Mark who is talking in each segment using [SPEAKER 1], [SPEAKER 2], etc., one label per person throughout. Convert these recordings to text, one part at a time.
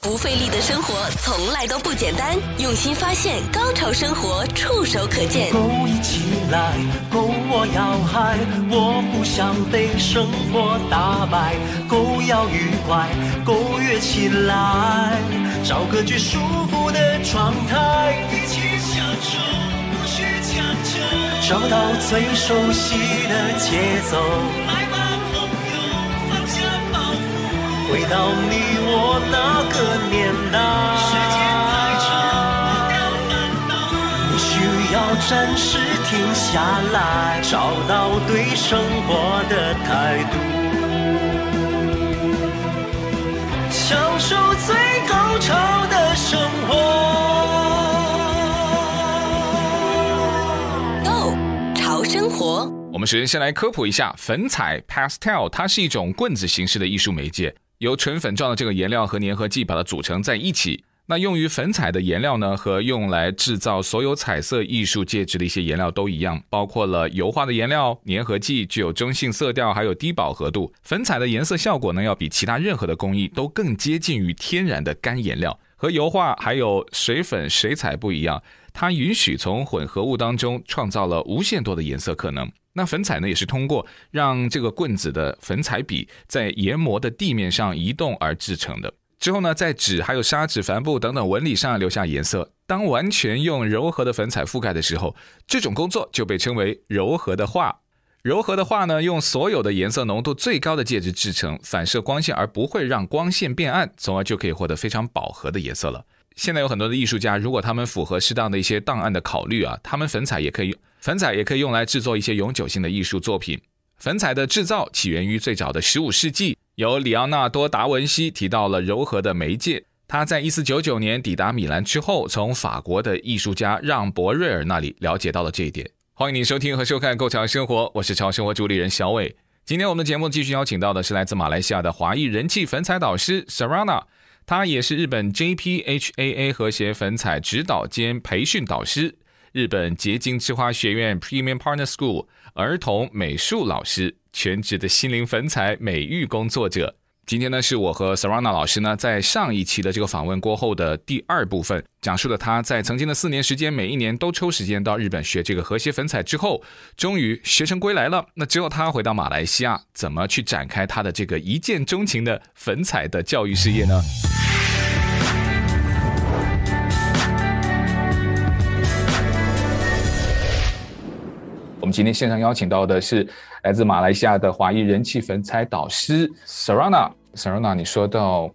[SPEAKER 1] 不费力的生活从来都不简单，用心发现，高潮生活触手可见
[SPEAKER 2] 勾一起来，勾我要嗨，我不想被生活打败，勾要愉快，勾跃起来，找个最舒服的状态，一起享受，不需强求，找到最熟悉的节奏。回到你我那个年代，时间太长，忘掉烦恼。你需要暂时停下来，找到对生活的态度，享受最高潮的生活。
[SPEAKER 1] Go 潮生活，
[SPEAKER 3] 我们首先先来科普一下粉彩 （pastel），它是一种棍子形式的艺术媒介。由纯粉状的这个颜料和粘合剂把它组成在一起。那用于粉彩的颜料呢，和用来制造所有彩色艺术介质的一些颜料都一样，包括了油画的颜料、粘合剂，具有中性色调，还有低饱和度。粉彩的颜色效果呢，要比其他任何的工艺都更接近于天然的干颜料。和油画还有水粉、水彩不一样，它允许从混合物当中创造了无限多的颜色可能。那粉彩呢，也是通过让这个棍子的粉彩笔在研磨的地面上移动而制成的。之后呢，在纸、还有砂纸、帆布等等纹理上留下颜色。当完全用柔和的粉彩覆盖的时候，这种工作就被称为柔和的画。柔和的画呢，用所有的颜色浓度最高的介质制成，反射光线而不会让光线变暗，从而就可以获得非常饱和的颜色了。现在有很多的艺术家，如果他们符合适当的一些档案的考虑啊，他们粉彩也可以，粉彩也可以用来制作一些永久性的艺术作品。粉彩的制造起源于最早的十五世纪，由里奥纳多·达文西提到了柔和的媒介。他在一四九九年抵达米兰之后，从法国的艺术家让·博瑞尔那里了解到了这一点。欢迎你收听和收看《购潮生活》，我是潮生活主理人小伟。今天我们的节目继续邀请到的是来自马来西亚的华裔人气粉彩导师 Sarana。他也是日本 JPHAA 和谐粉彩指导兼培训导师，日本结晶之花学院 Premium Partner School 儿童美术老师，全职的心灵粉彩美育工作者。今天呢，是我和 Sarana 老师呢，在上一期的这个访问过后的第二部分，讲述了他在曾经的四年时间，每一年都抽时间到日本学这个和谐粉彩之后，终于学成归来了。那之后他回到马来西亚，怎么去展开他的这个一见钟情的粉彩的教育事业呢？们今天线上邀请到的是来自马来西亚的华裔人气粉彩导师 Sarana。Sarana，你说到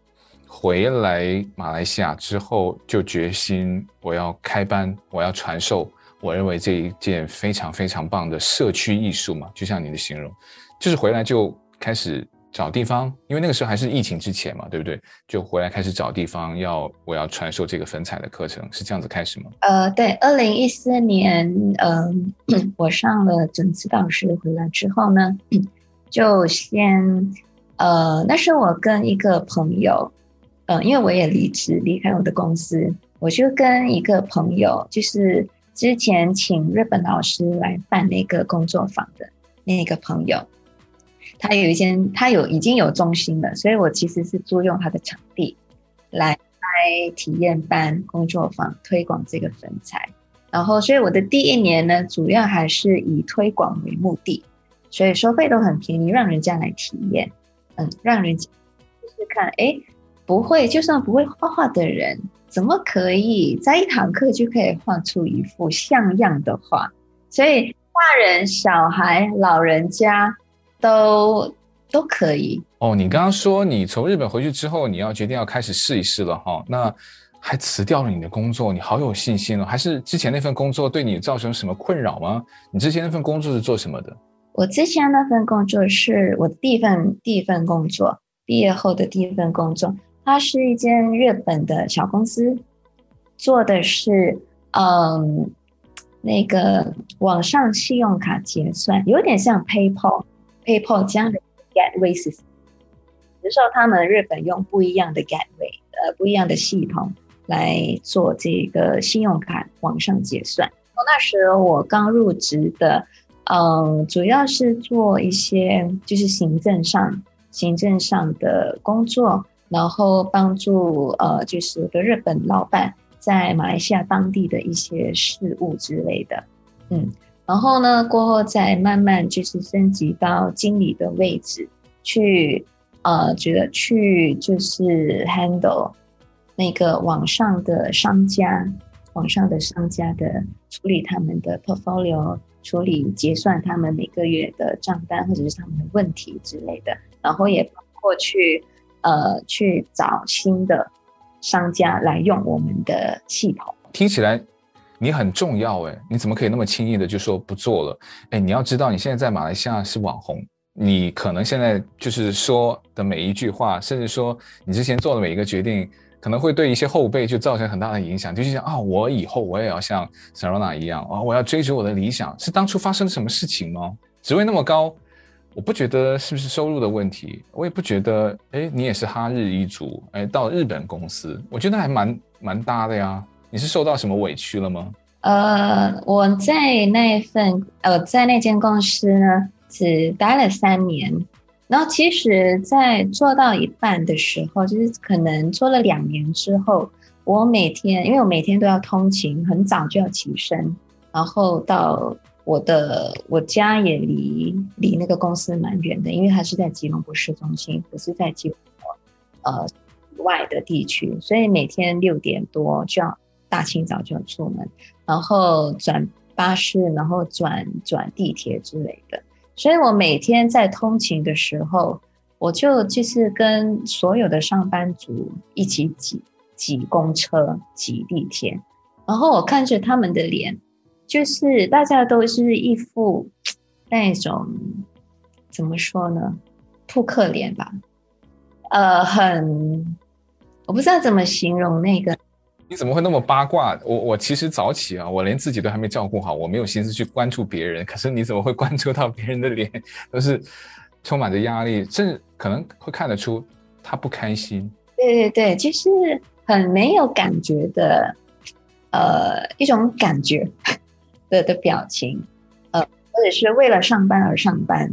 [SPEAKER 3] 回来马来西亚之后，就决心我要开班，我要传授。我认为这一件非常非常棒的社区艺术嘛，就像你的形容，就是回来就开始找地方，因为那个时候还是疫情之前嘛，对不对？就回来开始找地方，要我要传授这个粉彩的课程，是这样子开始吗？
[SPEAKER 4] 呃，对，二零一四年，嗯、呃，我上了准指导师回来之后呢，就先。呃，那是我跟一个朋友，呃，因为我也离职离开我的公司，我就跟一个朋友，就是之前请日本老师来办那个工作坊的那个朋友，他有一间，他有已经有中心了，所以我其实是租用他的场地来开体验班工作坊，推广这个粉彩。然后，所以我的第一年呢，主要还是以推广为目的，所以收费都很便宜，让人家来体验。嗯，让人家试试看，哎，不会，就算不会画画的人，怎么可以在一堂课就可以画出一幅像样的画？所以，大人、小孩、老人家都都可以。
[SPEAKER 3] 哦，你刚刚说你从日本回去之后，你要决定要开始试一试了哈？那还辞掉了你的工作，你好有信心哦？还是之前那份工作对你造成什么困扰吗？你之前那份工作是做什么的？
[SPEAKER 4] 我之前那份工作是我第一份第一份工作，毕业后的第一份工作，它是一间日本的小公司，做的是嗯那个网上信用卡结算，有点像 PayPal PayPal 这样的 gateway system，只是说他们日本用不一样的 gateway，呃不一样的系统来做这个信用卡网上结算。那时我刚入职的。嗯，主要是做一些就是行政上、行政上的工作，然后帮助呃，就是个日本老板在马来西亚当地的一些事务之类的，嗯，然后呢，过后再慢慢就是升级到经理的位置去，呃，觉得去就是 handle 那个网上的商家，网上的商家的处理他们的 portfolio。处理结算他们每个月的账单或者是他们的问题之类的，然后也包括去呃去找新的商家来用我们的系统。
[SPEAKER 3] 听起来你很重要诶，你怎么可以那么轻易的就说不做了？诶，你要知道你现在在马来西亚是网红，你可能现在就是说的每一句话，甚至说你之前做的每一个决定。可能会对一些后辈就造成很大的影响，就是想啊，我以后我也要像 Sarona 一样啊，我要追逐我的理想。是当初发生了什么事情吗？职位那么高，我不觉得是不是收入的问题，我也不觉得，哎，你也是哈日一族，哎，到日本公司，我觉得还蛮蛮搭的呀。你是受到什么委屈了吗？
[SPEAKER 4] 呃，我在那一份呃，在那间公司呢，只待了三年。然后其实，在做到一半的时候，就是可能做了两年之后，我每天，因为我每天都要通勤，很早就要起身，然后到我的我家也离离那个公司蛮远的，因为它是在吉隆坡市中心，不是在吉隆坡呃外的地区，所以每天六点多就要大清早就要出门，然后转巴士，然后转转地铁之类的。所以我每天在通勤的时候，我就就是跟所有的上班族一起挤挤公车、挤地铁，然后我看着他们的脸，就是大家都是一副那种怎么说呢，扑克脸吧，呃，很我不知道怎么形容那个。
[SPEAKER 3] 你怎么会那么八卦？我我其实早起啊，我连自己都还没照顾好，我没有心思去关注别人。可是你怎么会关注到别人的脸？都是充满着压力，甚至可能会看得出他不开心。
[SPEAKER 4] 对对对，就是很没有感觉的，呃，一种感觉的的表情，呃，或者是为了上班而上班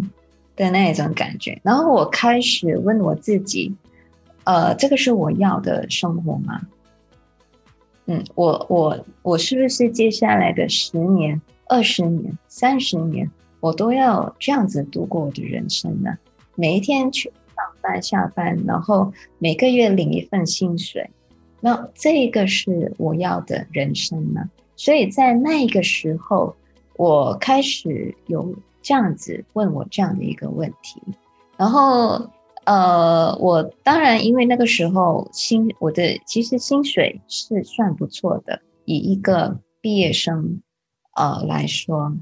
[SPEAKER 4] 的那一种感觉。然后我开始问我自己，呃，这个是我要的生活吗？嗯，我我我是不是接下来的十年、二十年、三十年，我都要这样子度过我的人生呢？每一天去上班、下班，然后每个月领一份薪水，那这个是我要的人生呢？所以在那个时候，我开始有这样子问我这样的一个问题，然后。呃，我当然，因为那个时候薪我的其实薪水是算不错的，以一个毕业生呃来说，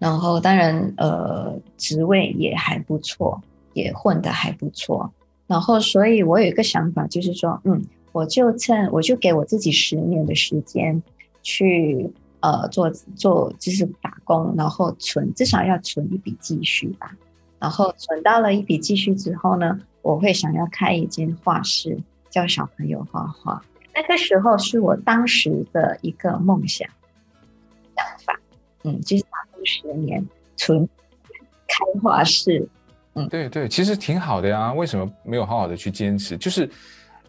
[SPEAKER 4] 然后当然呃职位也还不错，也混得还不错，然后所以我有一个想法，就是说，嗯，我就趁我就给我自己十年的时间去呃做做就是打工，然后存至少要存一笔积蓄吧。然后存到了一笔积蓄之后呢，我会想要开一间画室，教小朋友画画。那个时候是我当时的一个梦想想法，嗯，就是打工十年，存开画室，嗯，
[SPEAKER 3] 对对，其实挺好的呀。为什么没有好好的去坚持？就是，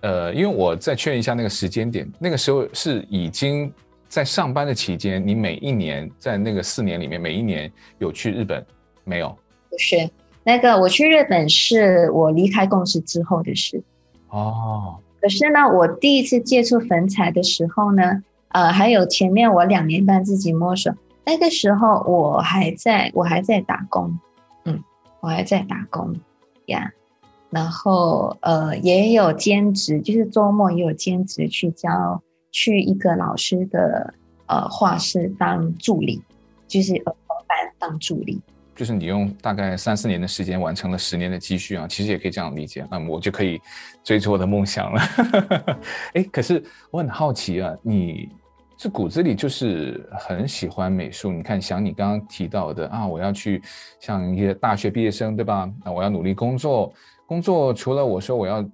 [SPEAKER 3] 呃，因为我再确认一下那个时间点，那个时候是已经在上班的期间，你每一年在那个四年里面，每一年有去日本没有？
[SPEAKER 4] 不是。那个我去日本是我离开公司之后的事
[SPEAKER 3] 哦。
[SPEAKER 4] 可是呢，我第一次接触粉彩的时候呢，呃，还有前面我两年半自己摸索，那个时候我还在我还在打工，嗯，我还在打工呀。然后呃，也有兼职，就是周末也有兼职去教去一个老师的呃画室当助理，就是儿童班当助理。
[SPEAKER 3] 就是你用大概三四年的时间完成了十年的积蓄啊，其实也可以这样理解。那么我就可以追逐我的梦想了。哎，可是我很好奇啊，你这骨子里就是很喜欢美术。你看，像你刚刚提到的啊，我要去像一些大学毕业生，对吧？那我要努力工作，工作除了我说我要。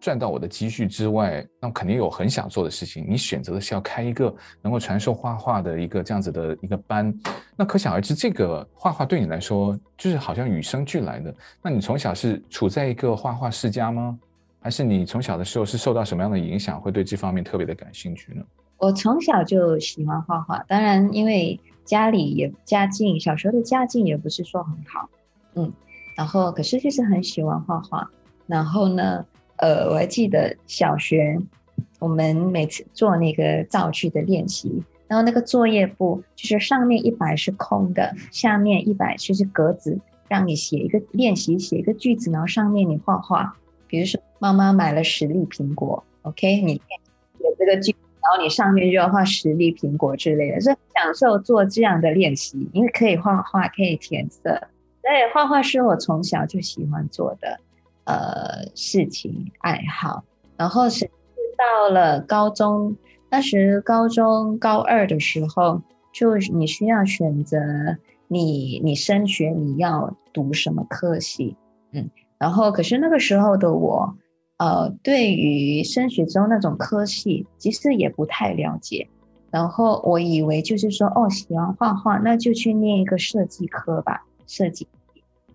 [SPEAKER 3] 赚到我的积蓄之外，那肯定有很想做的事情。你选择的是要开一个能够传授画画的一个这样子的一个班，那可想而知，这个画画对你来说就是好像与生俱来的。那你从小是处在一个画画世家吗？还是你从小的时候是受到什么样的影响，会对这方面特别的感兴趣呢？
[SPEAKER 4] 我从小就喜欢画画，当然因为家里也家境，小时候的家境也不是说很好，嗯，然后可是就是很喜欢画画。然后呢，呃，我还记得小学我们每次做那个造句的练习，然后那个作业簿就是上面一百是空的，下面一百就是格子，让你写一个练习，写一个句子，然后上面你画画，比如说妈妈买了十粒苹果，OK，你写这个句。然后你上面就要画十粒苹果之类的，是享受做这样的练习，因为可以画画，可以填色。所以画画是我从小就喜欢做的呃事情爱好。然后是到了高中，那时高中高二的时候，就你需要选择你你升学你要读什么科系，嗯，然后可是那个时候的我。呃，对于升学中那种科系，其实也不太了解。然后我以为就是说，哦，喜欢画画，那就去念一个设计科吧。设计，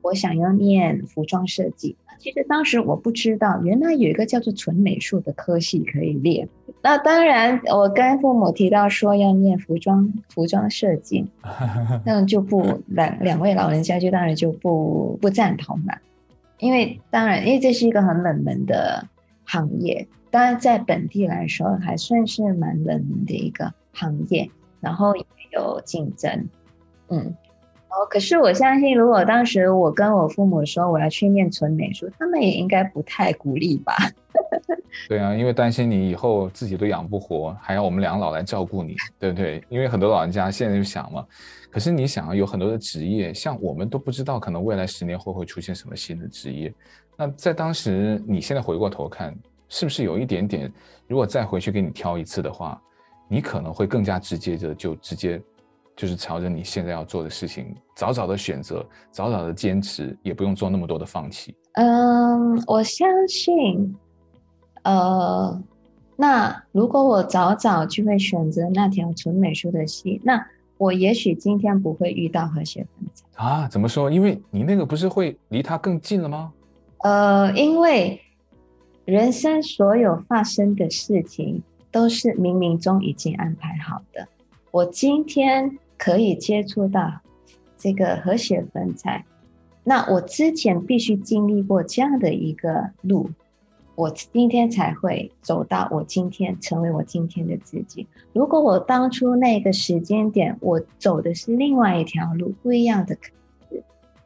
[SPEAKER 4] 我想要念服装设计。其实当时我不知道，原来有一个叫做纯美术的科系可以练。那当然，我跟父母提到说要念服装服装设计，那就不两两位老人家就当然就不不赞同了。因为当然，因为这是一个很冷门的行业，当然在本地来说还算是蛮冷门的一个行业，然后也有竞争，嗯，哦，可是我相信，如果当时我跟我父母说我要去念纯美术，他们也应该不太鼓励吧？
[SPEAKER 3] 对啊，因为担心你以后自己都养不活，还要我们两老来照顾你，对不对？因为很多老人家现在就想嘛。可是你想啊，有很多的职业，像我们都不知道，可能未来十年会不会出现什么新的职业。那在当时，你现在回过头看，是不是有一点点？如果再回去给你挑一次的话，你可能会更加直接的就直接，就是朝着你现在要做的事情，早早的选择，早早的坚持，也不用做那么多的放弃。
[SPEAKER 4] 嗯，我相信，呃，那如果我早早就会选择那条纯美术的戏，那。我也许今天不会遇到和谐分子
[SPEAKER 3] 啊？怎么说？因为你那个不是会离他更近了吗？
[SPEAKER 4] 呃，因为人生所有发生的事情都是冥冥中已经安排好的。我今天可以接触到这个和谐粉彩，那我之前必须经历过这样的一个路。我今天才会走到我今天，成为我今天的自己。如果我当初那个时间点，我走的是另外一条路，不一样的，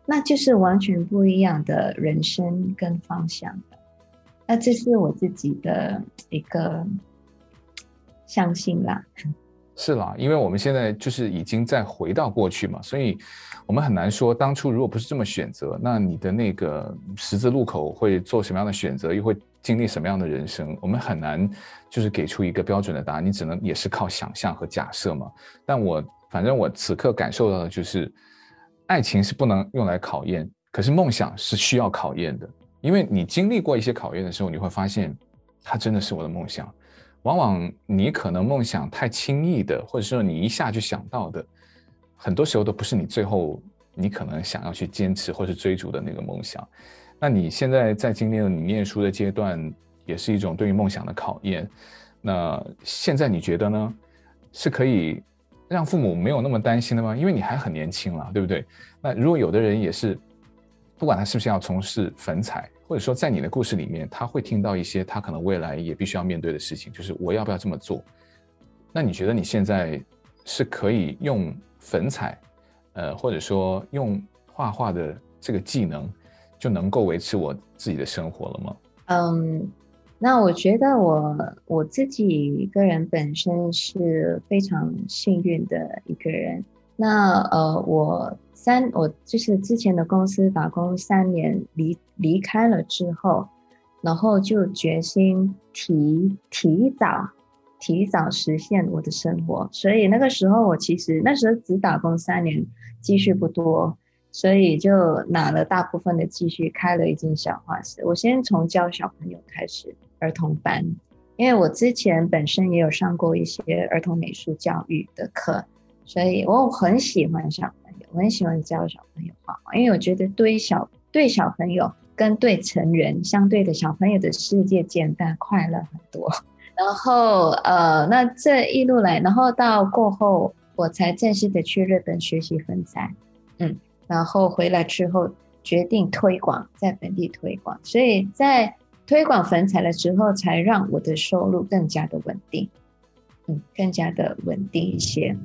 [SPEAKER 4] 那就是完全不一样的人生跟方向的。那这是我自己的一个相信啦。
[SPEAKER 3] 是啦，因为我们现在就是已经在回到过去嘛，所以我们很难说当初如果不是这么选择，那你的那个十字路口会做什么样的选择，又会。经历什么样的人生，我们很难就是给出一个标准的答案，你只能也是靠想象和假设嘛。但我反正我此刻感受到的就是，爱情是不能用来考验，可是梦想是需要考验的。因为你经历过一些考验的时候，你会发现，它真的是我的梦想。往往你可能梦想太轻易的，或者说你一下就想到的，很多时候都不是你最后你可能想要去坚持或是追逐的那个梦想。那你现在在经历了你念书的阶段，也是一种对于梦想的考验。那现在你觉得呢？是可以让父母没有那么担心的吗？因为你还很年轻了，对不对？那如果有的人也是，不管他是不是要从事粉彩，或者说在你的故事里面，他会听到一些他可能未来也必须要面对的事情，就是我要不要这么做？那你觉得你现在是可以用粉彩，呃，或者说用画画的这个技能？就能够维持我自己的生活了吗？嗯，
[SPEAKER 4] 那我觉得我我自己个人本身是非常幸运的一个人。那呃，我三我就是之前的公司打工三年，离离开了之后，然后就决心提提早提早实现我的生活。所以那个时候我其实那时候只打工三年，积蓄不多。所以就拿了大部分的积蓄，开了一间小画室。我先从教小朋友开始，儿童班，因为我之前本身也有上过一些儿童美术教育的课，所以我很喜欢小朋友，我很喜欢教小朋友画画，因为我觉得对小对小朋友跟对成人相对的小朋友的世界简单快乐很多。然后呃，那这一路来，然后到过后，我才正式的去日本学习粉彩，嗯，然后回来之后决定推广，在本地推广，所以在推广粉彩的时候，才让我的收入更加的稳定，嗯，更加的稳定一些。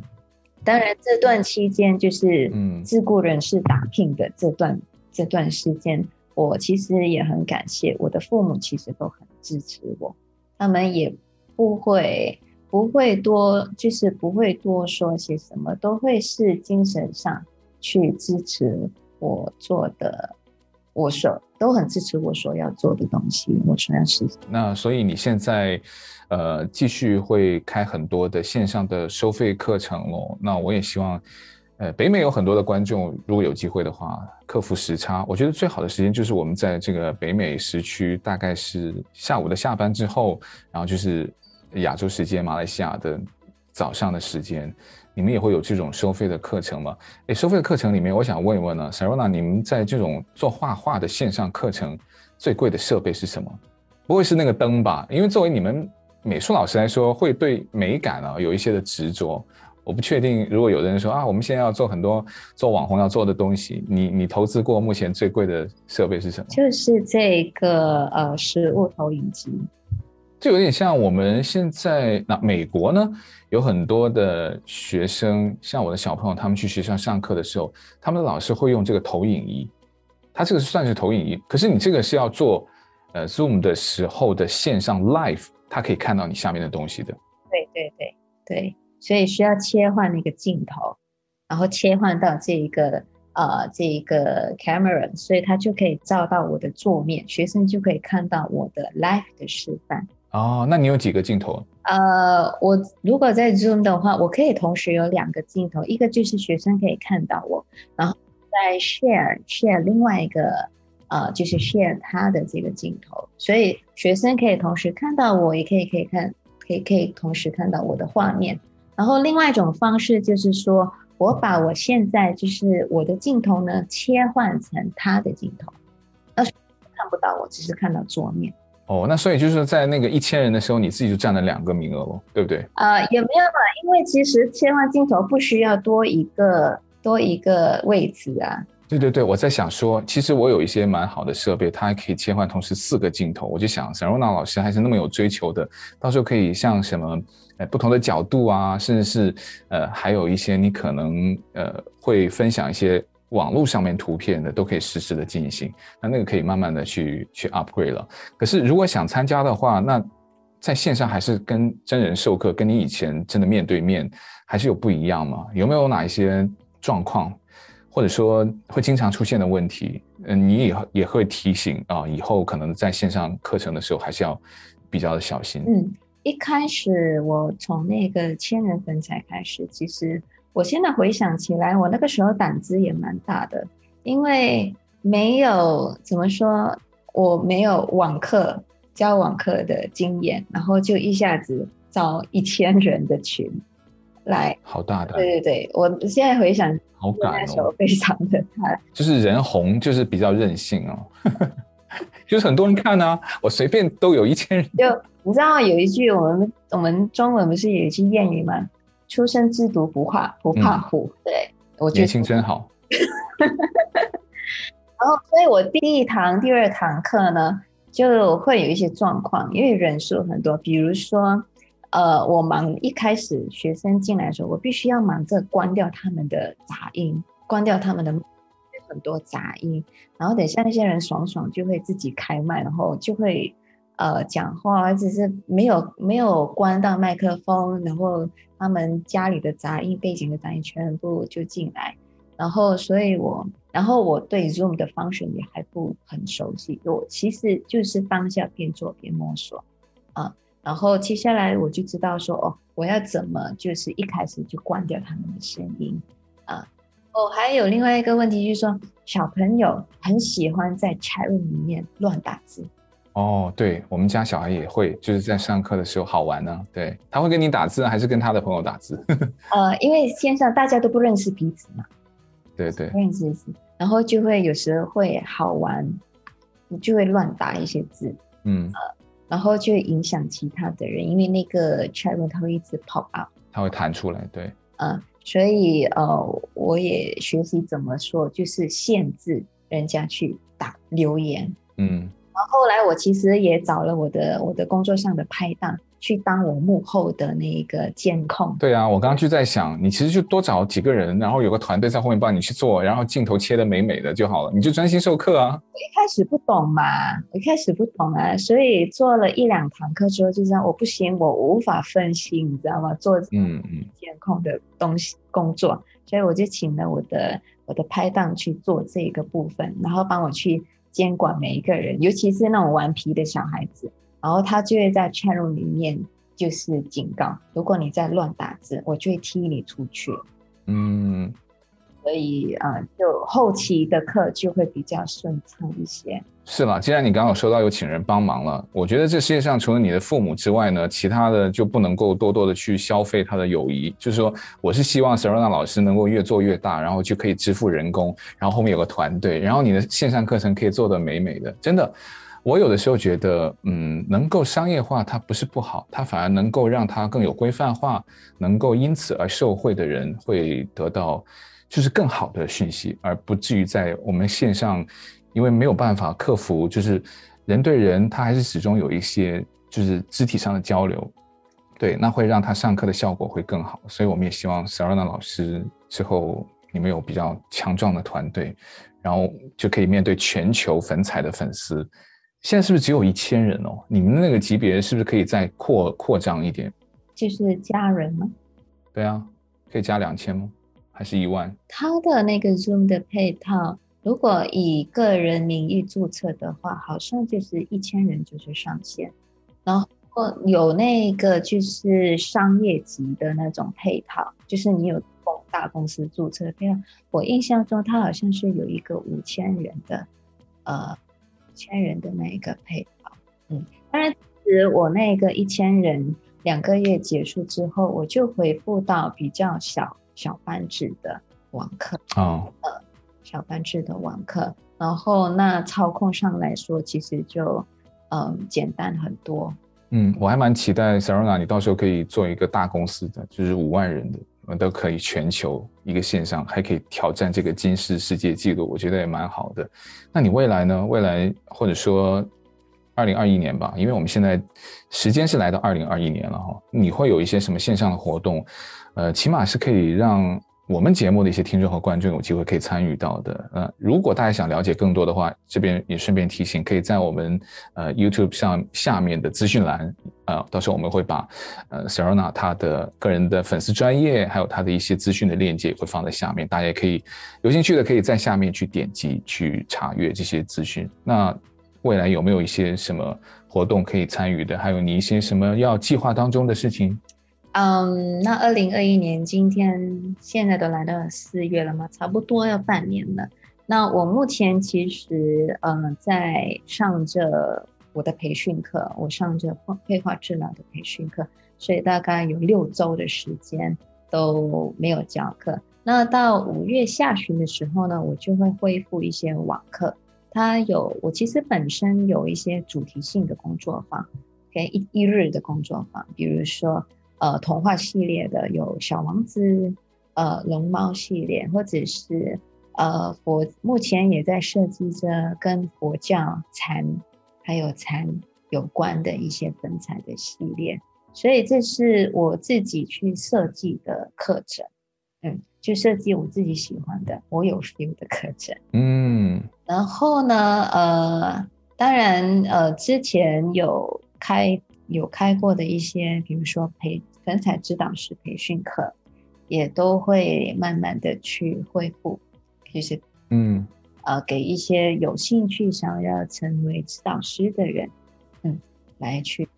[SPEAKER 4] 当然，这段期间就是自雇人士打拼的这段、嗯、这段时间。我其实也很感谢我的父母，其实都很支持我，他们也不会不会多，就是不会多说些什么，都会是精神上去支持我做的，我所都很支持我所要做的东西，我所要实现。
[SPEAKER 3] 那所以你现在呃继续会开很多的线上的收费课程哦，那我也希望。呃，北美有很多的观众，如果有机会的话，克服时差，我觉得最好的时间就是我们在这个北美时区，大概是下午的下班之后，然后就是亚洲时间马来西亚的早上的时间，你们也会有这种收费的课程吗？诶，收费的课程里面，我想问一问呢，Sarona，你们在这种做画画的线上课程，最贵的设备是什么？不会是那个灯吧？因为作为你们美术老师来说，会对美感啊有一些的执着。我不确定，如果有的人说啊，我们现在要做很多做网红要做的东西，你你投资过目前最贵的设备是什么？
[SPEAKER 4] 就是这个呃实物投影机，
[SPEAKER 3] 就有点像我们现在那美国呢，有很多的学生，像我的小朋友，他们去学校上课的时候，他们的老师会用这个投影仪，它这个算是投影仪，可是你这个是要做呃 Zoom 的时候的线上 Live，他可以看到你下面的东西的。
[SPEAKER 4] 对对对对。所以需要切换那个镜头，然后切换到这一个呃这一个 camera，所以它就可以照到我的桌面，学生就可以看到我的 live 的示范。
[SPEAKER 3] 哦，那你有几个镜头？
[SPEAKER 4] 呃，我如果在 Zoom 的话，我可以同时有两个镜头，一个就是学生可以看到我，然后再 share share 另外一个呃就是 share 他的这个镜头，所以学生可以同时看到我，也可以可以看可以可以同时看到我的画面。然后另外一种方式就是说，我把我现在就是我的镜头呢切换成他的镜头，那看不到我，只是看到桌面。
[SPEAKER 3] 哦，那所以就是在那个一千人的时候，你自己就占了两个名额了，对不对？
[SPEAKER 4] 呃，也没有嘛，因为其实切换镜头不需要多一个多一个位置啊。
[SPEAKER 3] 对对对，我在想说，其实我有一些蛮好的设备，它还可以切换同时四个镜头。我就想，Sarona 老师还是那么有追求的，到时候可以像什么，呃，不同的角度啊，甚至是呃，还有一些你可能呃会分享一些网络上面图片的，都可以实时的进行。那那个可以慢慢的去去 upgrade 了。可是如果想参加的话，那在线上还是跟真人授课，跟你以前真的面对面还是有不一样吗？有没有哪一些状况？或者说会经常出现的问题，嗯，你以后也会提醒啊，以后可能在线上课程的时候还是要比较的小心。
[SPEAKER 4] 嗯，一开始我从那个千人粉彩开始，其实我现在回想起来，我那个时候胆子也蛮大的，因为没有怎么说，我没有网课教网课的经验，然后就一下子招一千人的群。来，
[SPEAKER 3] 好大的，
[SPEAKER 4] 对对对，我现在回想，
[SPEAKER 3] 好感哦，
[SPEAKER 4] 那时候非常的大，
[SPEAKER 3] 就是人红，就是比较任性哦，就是很多人看啊，我随便都有一千人。
[SPEAKER 4] 就你知道有一句我们我们中文不是有一句谚语吗？初生之犊不怕不怕虎，嗯、对，我觉得
[SPEAKER 3] 年轻真好。
[SPEAKER 4] 然后，所以我第一堂、第二堂课呢，就会有一些状况，因为人数很多，比如说。呃，我忙一开始学生进来的时候，我必须要忙着关掉他们的杂音，关掉他们的很多杂音，然后等下那些人爽爽就会自己开麦，然后就会呃讲话，只是没有没有关到麦克风，然后他们家里的杂音、背景的杂音全部就进来，然后所以我然后我对 Zoom 的 function 也还不很熟悉，我其实就是当下边做边摸索啊。然后接下来我就知道说哦，我要怎么就是一开始就关掉他们的声音啊。哦，还有另外一个问题就是说，小朋友很喜欢在 chat room 里面乱打字。
[SPEAKER 3] 哦，对，我们家小孩也会，就是在上课的时候好玩呢、啊。对，他会跟你打字还是跟他的朋友打字？
[SPEAKER 4] 呃，因为线上大家都不认识彼此嘛。
[SPEAKER 3] 对对。
[SPEAKER 4] 不认识彼此，然后就会有时候会好玩。你就会乱打一些字，
[SPEAKER 3] 嗯，
[SPEAKER 4] 呃，然后就影响其他的人，因为那个 chat room 它会一直 pop up，
[SPEAKER 3] 它会弹出来，对，
[SPEAKER 4] 嗯，所以呃，我也学习怎么说，就是限制人家去打留言，
[SPEAKER 3] 嗯。
[SPEAKER 4] 然后后来我其实也找了我的我的工作上的拍档去当我幕后的那个监控。
[SPEAKER 3] 对啊，我刚刚就在想，你其实就多找几个人，然后有个团队在后面帮你去做，然后镜头切的美美的就好了，你就专心授课啊。
[SPEAKER 4] 我一开始不懂嘛，我一开始不懂啊，所以做了一两堂课之后，就这样，我不行，我无法分心，你知道吗？做嗯嗯监控的东西工作，所以我就请了我的我的拍档去做这个部分，然后帮我去。监管每一个人，尤其是那种顽皮的小孩子，然后他就会在 room 里面就是警告，如果你再乱打字，我就会踢你出去。嗯，所以啊、呃，就后期的课就会比较顺畅一些。
[SPEAKER 3] 是了，既然你刚刚有说到有请人帮忙了，我觉得这世界上除了你的父母之外呢，其他的就不能够多多的去消费他的友谊。就是说，我是希望 Serena 老师能够越做越大，然后就可以支付人工，然后后面有个团队，然后你的线上课程可以做得美美的。真的，我有的时候觉得，嗯，能够商业化它不是不好，它反而能够让它更有规范化，能够因此而受惠的人会得到就是更好的讯息，而不至于在我们线上。因为没有办法克服，就是人对人，他还是始终有一些就是肢体上的交流，对，那会让他上课的效果会更好。所以我们也希望 Sarana 老师之后你们有比较强壮的团队，然后就可以面对全球粉彩的粉丝。现在是不是只有一千人哦？你们那个级别是不是可以再扩扩张一点？
[SPEAKER 4] 就是加人吗？
[SPEAKER 3] 对啊，可以加两千吗？还是一万？
[SPEAKER 4] 他的那个 Zoom 的配套。如果以个人名义注册的话，好像就是一千人就是上限，然后有那个就是商业级的那种配套，就是你有公大公司注册的配套。我印象中，它好像是有一个五千人的，呃，五千人的那一个配套。嗯，当然，其实我那个一千人两个月结束之后，我就回复到比较小小班制的网课。
[SPEAKER 3] 哦，
[SPEAKER 4] 呃。小班制的网课，然后那操控上来说，其实就嗯简单很多。
[SPEAKER 3] 嗯，我还蛮期待 Sarona，你到时候可以做一个大公司的，就是五万人的，我们都可以全球一个线上，还可以挑战这个金氏世界纪录，我觉得也蛮好的。那你未来呢？未来或者说二零二一年吧，因为我们现在时间是来到二零二一年了哈，你会有一些什么线上的活动？呃，起码是可以让。我们节目的一些听众和观众有机会可以参与到的，呃，如果大家想了解更多的话，这边也顺便提醒，可以在我们呃 YouTube 上下面的资讯栏，呃，到时候我们会把呃 Sarona 她的个人的粉丝专业，还有她的一些资讯的链接会放在下面，大家也可以有兴趣的可以在下面去点击去查阅这些资讯。那未来有没有一些什么活动可以参与的？还有你一些什么要计划当中的事情？
[SPEAKER 4] 嗯那二零二一年今天现在都来到四月了嘛，差不多要半年了。那我目前其实嗯在上着我的培训课，我上着绘画治疗的培训课，所以大概有六周的时间都没有教课。那到五月下旬的时候呢，我就会恢复一些网课。它有我其实本身有一些主题性的工作坊，给一一日的工作坊，比如说。呃，童话系列的有小王子，呃，龙猫系列，或者是呃佛，目前也在设计着跟佛教禅还有禅有关的一些粉彩的系列，所以这是我自己去设计的课程，嗯，就设计我自己喜欢的，我有 feel 的课程，嗯，然后呢，呃，当然，呃，之前有开。有开过的一些，比如说培粉彩指导师培训课，也都会慢慢的去恢复，就是嗯。呃，给一些有兴趣想要成为指导师的人，嗯，来去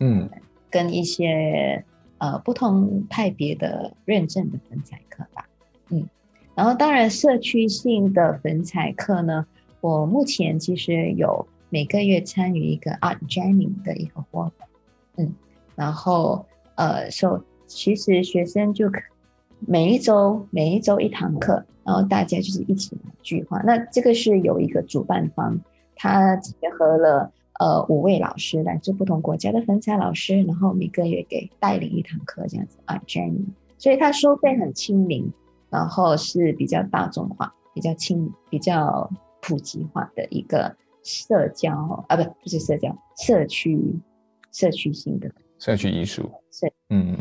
[SPEAKER 4] 嗯。跟一些呃不同派别的认证的粉彩课吧，嗯，然后当然社区性的粉彩课呢，我目前其实有。每个月参与一个 Art Jamming 的一个活动，嗯，然后呃，so, 其实学生就每一周每一周一堂课，然后大家就是一起来聚会。那这个是有一个主办方他结合了呃五位老师，来自不同国家的粉彩老师，然后每个月给带领一堂课这样子 Art，Jenny，所以他收费很亲民，然后是比较大众化、比较亲、比较普及化的一个社交啊，不不是社交，社区社区性的
[SPEAKER 3] 社区艺术
[SPEAKER 4] 是
[SPEAKER 3] 嗯。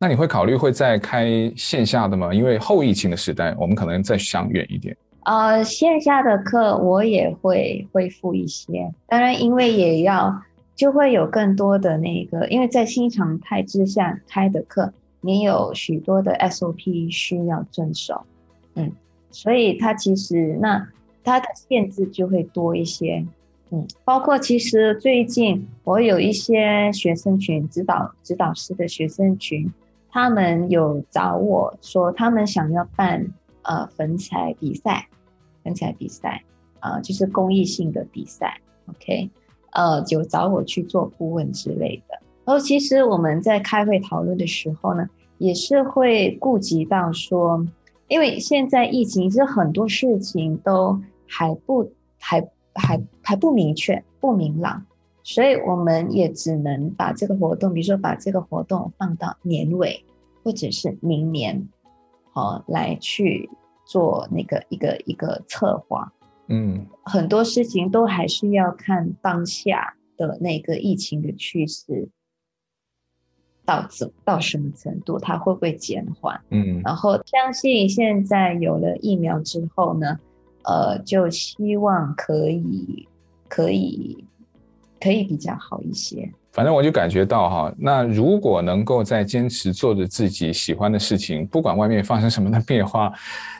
[SPEAKER 3] 那你会考虑会再开线下的吗？因为后疫情的时代，我们可能再想远一点。
[SPEAKER 4] 呃，线下的课我也会恢复一些，当然，因为也要就会有更多的那个，因为在新常态之下开的课，你有许多的 SOP 需要遵守，嗯，所以它其实那它的限制就会多一些，嗯，包括其实最近我有一些学生群，指导指导师的学生群。他们有找我说，他们想要办呃粉彩比赛，粉彩比赛啊、呃，就是公益性的比赛，OK，呃，就找我去做顾问之类的。然后其实我们在开会讨论的时候呢，也是会顾及到说，因为现在疫情，其实很多事情都还不还还还不明确、不明朗。所以我们也只能把这个活动，比如说把这个活动放到年尾，或者是明年，哦，来去做那个一个一个策划。
[SPEAKER 3] 嗯，
[SPEAKER 4] 很多事情都还是要看当下的那个疫情的趋势到怎到什么程度，它会不会减缓？
[SPEAKER 3] 嗯，
[SPEAKER 4] 然后相信现在有了疫苗之后呢，呃，就希望可以可以。可以比较好一些。
[SPEAKER 3] 反正我就感觉到哈，那如果能够在坚持做着自己喜欢的事情，不管外面发生什么的变化，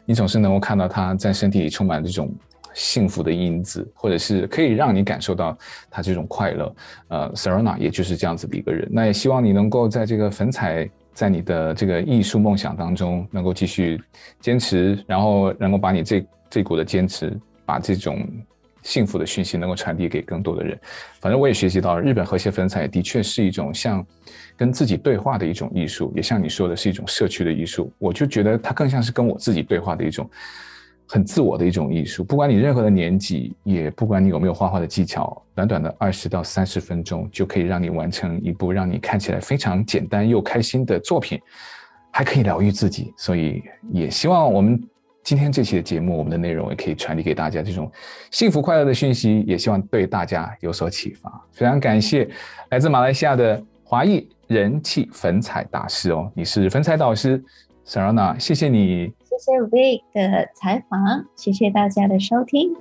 [SPEAKER 3] 你总是能够看到他在身体里充满这种幸福的因子，或者是可以让你感受到他这种快乐。呃，Serona 也就是这样子的一个人。那也希望你能够在这个粉彩，在你的这个艺术梦想当中，能够继续坚持，然后能够把你这这股的坚持，把这种。幸福的讯息能够传递给更多的人。反正我也学习到了，日本和谐粉彩的确是一种像跟自己对话的一种艺术，也像你说的是一种社区的艺术。我就觉得它更像是跟我自己对话的一种很自我的一种艺术。不管你任何的年纪，也不管你有没有画画的技巧，短短的二十到三十分钟就可以让你完成一部让你看起来非常简单又开心的作品，还可以疗愈自己。所以也希望我们。今天这期的节目，我们的内容也可以传递给大家这种幸福快乐的讯息，也希望对大家有所启发。非常感谢来自马来西亚的华裔人气粉彩大师哦，你是粉彩导师 Sarana，谢谢你，
[SPEAKER 4] 谢谢 Vic 的采访，谢谢大家的收听。